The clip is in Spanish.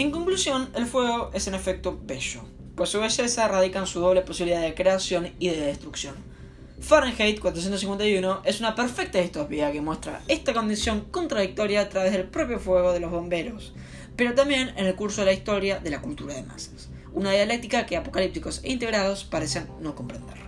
En conclusión, el fuego es en efecto bello, pues su belleza radica en su doble posibilidad de creación y de destrucción. Fahrenheit 451 es una perfecta distopía que muestra esta condición contradictoria a través del propio fuego de los bomberos, pero también en el curso de la historia de la cultura de masas, una dialéctica que apocalípticos e integrados parecen no comprender.